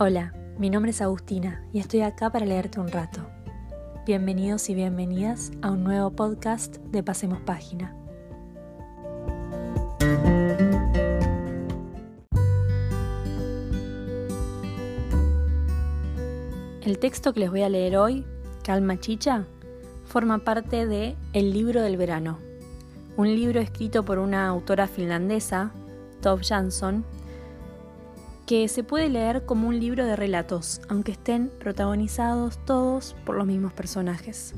Hola, mi nombre es Agustina y estoy acá para leerte un rato. Bienvenidos y bienvenidas a un nuevo podcast de Pasemos Página. El texto que les voy a leer hoy, Calma Chicha, forma parte de El libro del verano, un libro escrito por una autora finlandesa, Tove Jansson, que se puede leer como un libro de relatos, aunque estén protagonizados todos por los mismos personajes.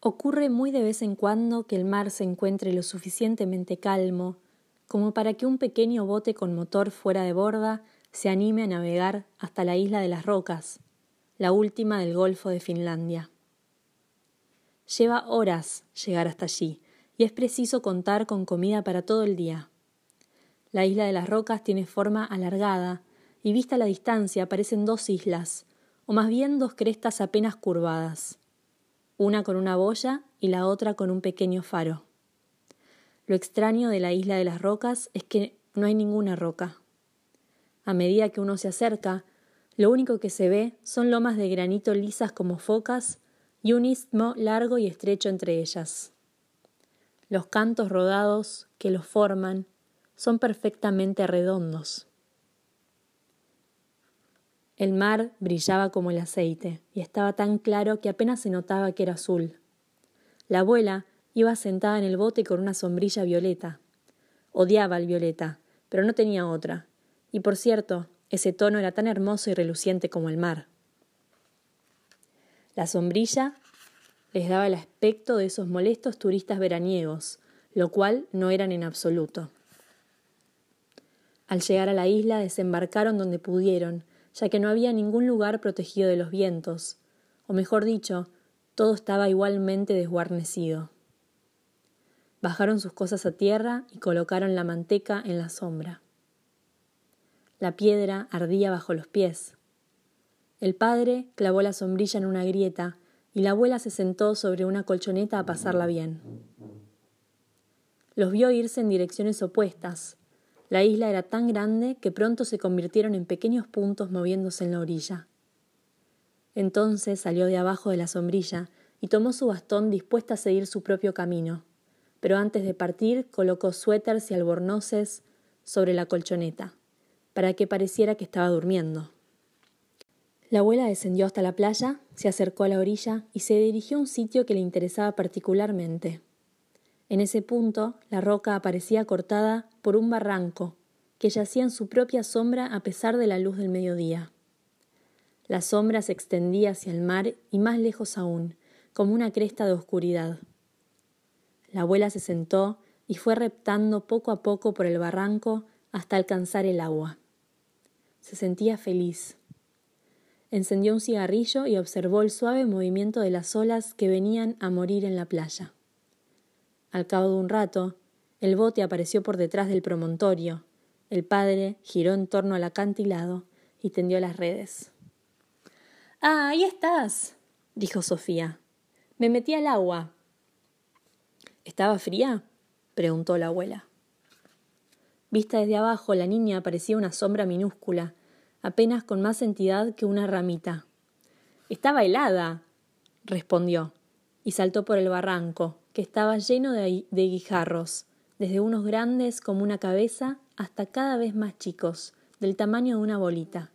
Ocurre muy de vez en cuando que el mar se encuentre lo suficientemente calmo como para que un pequeño bote con motor fuera de borda se anime a navegar hasta la isla de las Rocas, la última del Golfo de Finlandia. Lleva horas llegar hasta allí, y es preciso contar con comida para todo el día. La isla de las rocas tiene forma alargada, y vista la distancia parecen dos islas, o más bien dos crestas apenas curvadas, una con una boya y la otra con un pequeño faro. Lo extraño de la isla de las rocas es que no hay ninguna roca. A medida que uno se acerca, lo único que se ve son lomas de granito lisas como focas y un istmo largo y estrecho entre ellas. Los cantos rodados que los forman son perfectamente redondos. El mar brillaba como el aceite y estaba tan claro que apenas se notaba que era azul. La abuela iba sentada en el bote con una sombrilla violeta. Odiaba el violeta, pero no tenía otra. Y por cierto, ese tono era tan hermoso y reluciente como el mar. La sombrilla les daba el aspecto de esos molestos turistas veraniegos, lo cual no eran en absoluto. Al llegar a la isla desembarcaron donde pudieron, ya que no había ningún lugar protegido de los vientos, o mejor dicho, todo estaba igualmente desguarnecido. Bajaron sus cosas a tierra y colocaron la manteca en la sombra. La piedra ardía bajo los pies. El padre clavó la sombrilla en una grieta y la abuela se sentó sobre una colchoneta a pasarla bien. Los vio irse en direcciones opuestas. La isla era tan grande que pronto se convirtieron en pequeños puntos moviéndose en la orilla. Entonces salió de abajo de la sombrilla y tomó su bastón dispuesta a seguir su propio camino, pero antes de partir colocó suéteres y albornoces sobre la colchoneta, para que pareciera que estaba durmiendo. La abuela descendió hasta la playa, se acercó a la orilla y se dirigió a un sitio que le interesaba particularmente. En ese punto, la roca aparecía cortada por un barranco que yacía en su propia sombra a pesar de la luz del mediodía. La sombra se extendía hacia el mar y más lejos aún, como una cresta de oscuridad. La abuela se sentó y fue reptando poco a poco por el barranco hasta alcanzar el agua. Se sentía feliz. Encendió un cigarrillo y observó el suave movimiento de las olas que venían a morir en la playa. Al cabo de un rato, el bote apareció por detrás del promontorio. El padre giró en torno al acantilado y tendió las redes. Ah, ahí estás, dijo Sofía. Me metí al agua. ¿Estaba fría? preguntó la abuela. Vista desde abajo, la niña parecía una sombra minúscula, apenas con más entidad que una ramita. Estaba helada, respondió, y saltó por el barranco, que estaba lleno de, de, guijarros, desde unos grandes como una cabeza hasta cada vez más chicos, del tamaño de una bolita.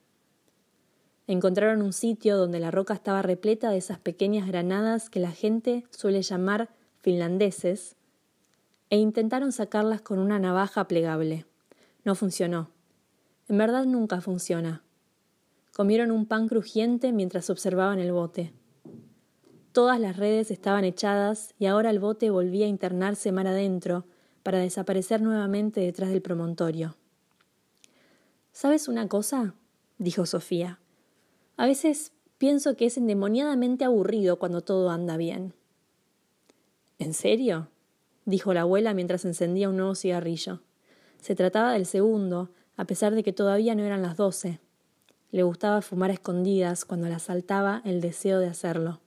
Encontraron un sitio donde la roca estaba repleta de esas pequeñas granadas que la gente suele llamar finlandeses, e intentaron sacarlas con una navaja plegable. No funcionó. En verdad nunca funciona. Comieron un pan crujiente mientras observaban el bote. Todas las redes estaban echadas y ahora el bote volvía a internarse mar adentro para desaparecer nuevamente detrás del promontorio. ¿Sabes una cosa? dijo Sofía. A veces pienso que es endemoniadamente aburrido cuando todo anda bien. ¿En serio? dijo la abuela mientras encendía un nuevo cigarrillo. Se trataba del segundo, a pesar de que todavía no eran las doce. Le gustaba fumar a escondidas cuando le asaltaba el deseo de hacerlo.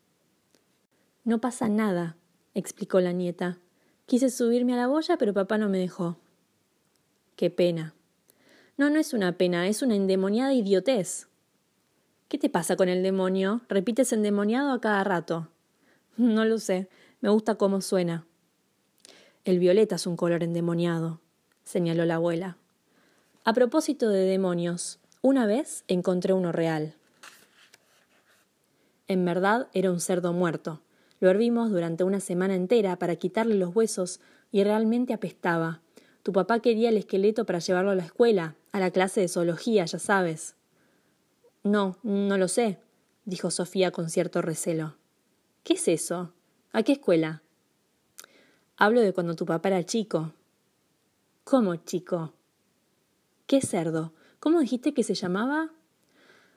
No pasa nada, explicó la nieta. Quise subirme a la boya, pero papá no me dejó. Qué pena. No, no es una pena, es una endemoniada idiotez. ¿Qué te pasa con el demonio? Repites endemoniado a cada rato. No lo sé, me gusta cómo suena. El violeta es un color endemoniado, señaló la abuela. A propósito de demonios, una vez encontré uno real. En verdad era un cerdo muerto. Lo hervimos durante una semana entera para quitarle los huesos y realmente apestaba. Tu papá quería el esqueleto para llevarlo a la escuela, a la clase de zoología, ya sabes. No, no lo sé, dijo Sofía con cierto recelo. ¿Qué es eso? ¿A qué escuela? Hablo de cuando tu papá era chico. ¿Cómo chico? ¿Qué cerdo? ¿Cómo dijiste que se llamaba?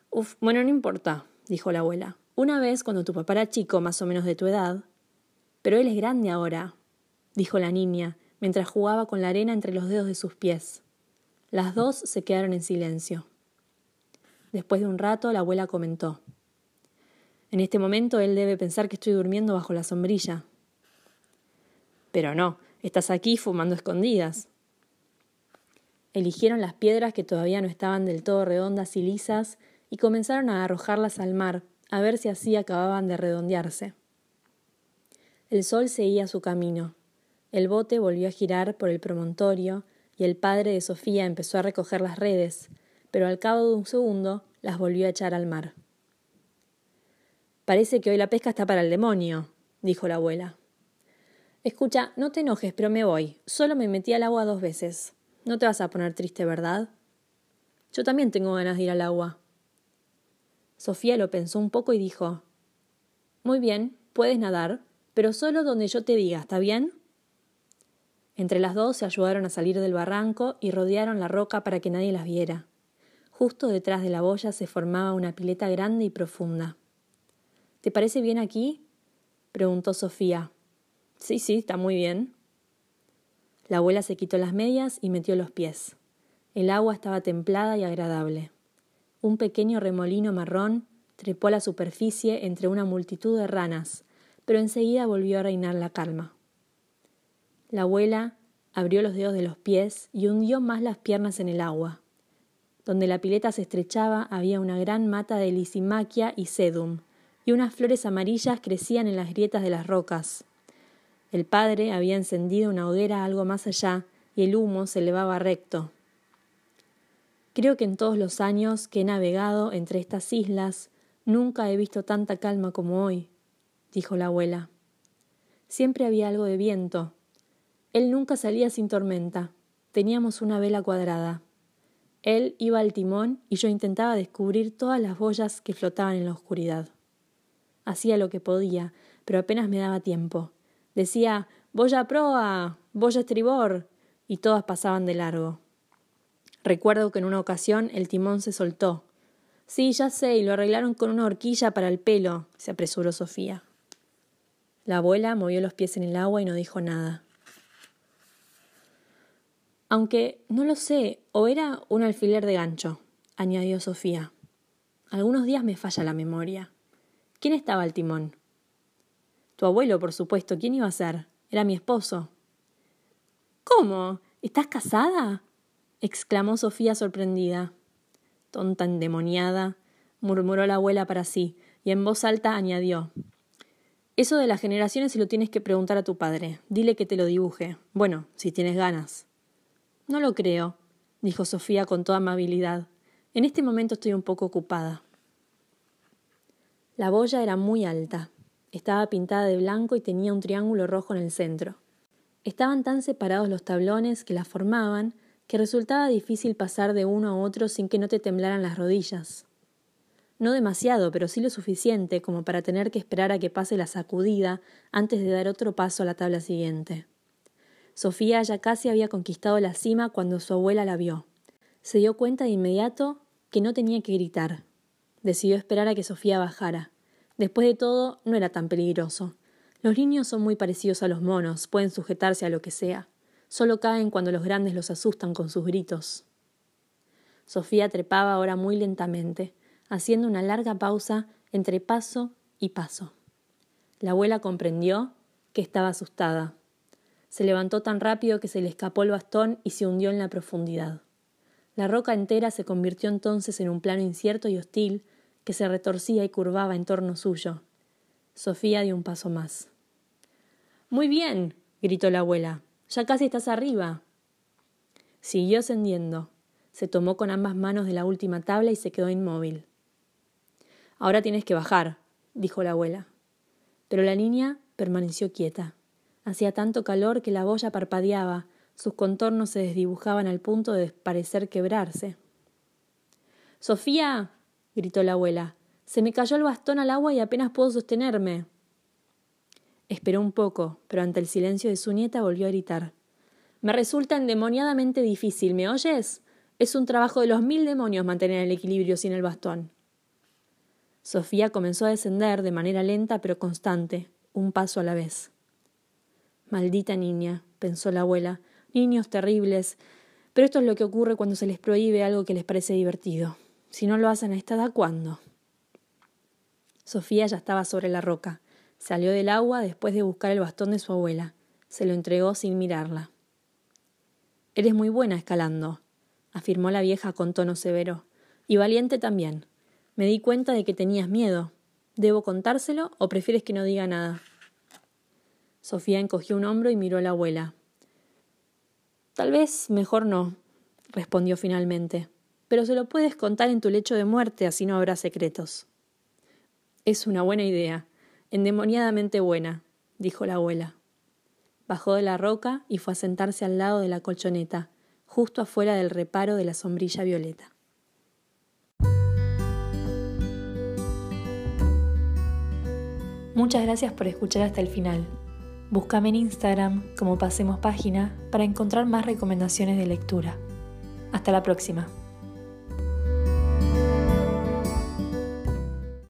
Uf, bueno, no importa, dijo la abuela. Una vez, cuando tu papá era chico, más o menos de tu edad. Pero él es grande ahora, dijo la niña, mientras jugaba con la arena entre los dedos de sus pies. Las dos se quedaron en silencio. Después de un rato, la abuela comentó. En este momento él debe pensar que estoy durmiendo bajo la sombrilla. Pero no, estás aquí fumando escondidas. Eligieron las piedras que todavía no estaban del todo redondas y lisas y comenzaron a arrojarlas al mar, a ver si así acababan de redondearse. El sol seguía su camino. El bote volvió a girar por el promontorio y el padre de Sofía empezó a recoger las redes, pero al cabo de un segundo las volvió a echar al mar. Parece que hoy la pesca está para el demonio, dijo la abuela. Escucha, no te enojes, pero me voy. Solo me metí al agua dos veces. No te vas a poner triste, ¿verdad? Yo también tengo ganas de ir al agua. Sofía lo pensó un poco y dijo Muy bien, puedes nadar, pero solo donde yo te diga, ¿está bien? Entre las dos se ayudaron a salir del barranco y rodearon la roca para que nadie las viera. Justo detrás de la boya se formaba una pileta grande y profunda. ¿Te parece bien aquí? preguntó Sofía. Sí, sí, está muy bien. La abuela se quitó las medias y metió los pies. El agua estaba templada y agradable. Un pequeño remolino marrón trepó a la superficie entre una multitud de ranas, pero enseguida volvió a reinar la calma. La abuela abrió los dedos de los pies y hundió más las piernas en el agua. Donde la pileta se estrechaba había una gran mata de lisimaquia y sedum, y unas flores amarillas crecían en las grietas de las rocas. El padre había encendido una hoguera algo más allá y el humo se elevaba recto. Creo que en todos los años que he navegado entre estas islas nunca he visto tanta calma como hoy, dijo la abuela. Siempre había algo de viento. Él nunca salía sin tormenta. Teníamos una vela cuadrada. Él iba al timón y yo intentaba descubrir todas las boyas que flotaban en la oscuridad. Hacía lo que podía, pero apenas me daba tiempo. Decía boya a proa, boya a estribor, y todas pasaban de largo. Recuerdo que en una ocasión el timón se soltó. Sí, ya sé, y lo arreglaron con una horquilla para el pelo, se apresuró Sofía. La abuela movió los pies en el agua y no dijo nada. Aunque no lo sé, o era un alfiler de gancho, añadió Sofía. Algunos días me falla la memoria. ¿Quién estaba al timón? Tu abuelo, por supuesto. ¿Quién iba a ser? Era mi esposo. ¿Cómo? ¿Estás casada? exclamó Sofía sorprendida. Tonta endemoniada, murmuró la abuela para sí, y en voz alta añadió Eso de las generaciones se lo tienes que preguntar a tu padre. Dile que te lo dibuje. Bueno, si tienes ganas. No lo creo, dijo Sofía con toda amabilidad. En este momento estoy un poco ocupada. La boya era muy alta. Estaba pintada de blanco y tenía un triángulo rojo en el centro. Estaban tan separados los tablones que la formaban que resultaba difícil pasar de uno a otro sin que no te temblaran las rodillas. No demasiado, pero sí lo suficiente como para tener que esperar a que pase la sacudida antes de dar otro paso a la tabla siguiente. Sofía ya casi había conquistado la cima cuando su abuela la vio. Se dio cuenta de inmediato que no tenía que gritar. Decidió esperar a que Sofía bajara. Después de todo, no era tan peligroso. Los niños son muy parecidos a los monos, pueden sujetarse a lo que sea. Solo caen cuando los grandes los asustan con sus gritos. Sofía trepaba ahora muy lentamente, haciendo una larga pausa entre paso y paso. La abuela comprendió que estaba asustada. Se levantó tan rápido que se le escapó el bastón y se hundió en la profundidad. La roca entera se convirtió entonces en un plano incierto y hostil que se retorcía y curvaba en torno suyo. Sofía dio un paso más. Muy bien, gritó la abuela. Ya casi estás arriba. Siguió ascendiendo. Se tomó con ambas manos de la última tabla y se quedó inmóvil. Ahora tienes que bajar, dijo la abuela. Pero la niña permaneció quieta. Hacía tanto calor que la boya parpadeaba, sus contornos se desdibujaban al punto de parecer quebrarse. Sofía. Gritó la abuela. Se me cayó el bastón al agua y apenas puedo sostenerme. Esperó un poco, pero ante el silencio de su nieta volvió a gritar. Me resulta endemoniadamente difícil, ¿me oyes? Es un trabajo de los mil demonios mantener el equilibrio sin el bastón. Sofía comenzó a descender de manera lenta pero constante, un paso a la vez. Maldita niña, pensó la abuela, niños terribles, pero esto es lo que ocurre cuando se les prohíbe algo que les parece divertido. Si no lo hacen a esta edad, ¿cuándo? Sofía ya estaba sobre la roca. Salió del agua después de buscar el bastón de su abuela. Se lo entregó sin mirarla. Eres muy buena escalando, afirmó la vieja con tono severo, y valiente también. Me di cuenta de que tenías miedo. ¿Debo contárselo o prefieres que no diga nada? Sofía encogió un hombro y miró a la abuela. Tal vez mejor no, respondió finalmente, pero se lo puedes contar en tu lecho de muerte, así no habrá secretos. Es una buena idea, endemoniadamente buena, dijo la abuela. Bajó de la roca y fue a sentarse al lado de la colchoneta, justo afuera del reparo de la sombrilla violeta. Muchas gracias por escuchar hasta el final. Búscame en Instagram como Pasemos Página para encontrar más recomendaciones de lectura. Hasta la próxima.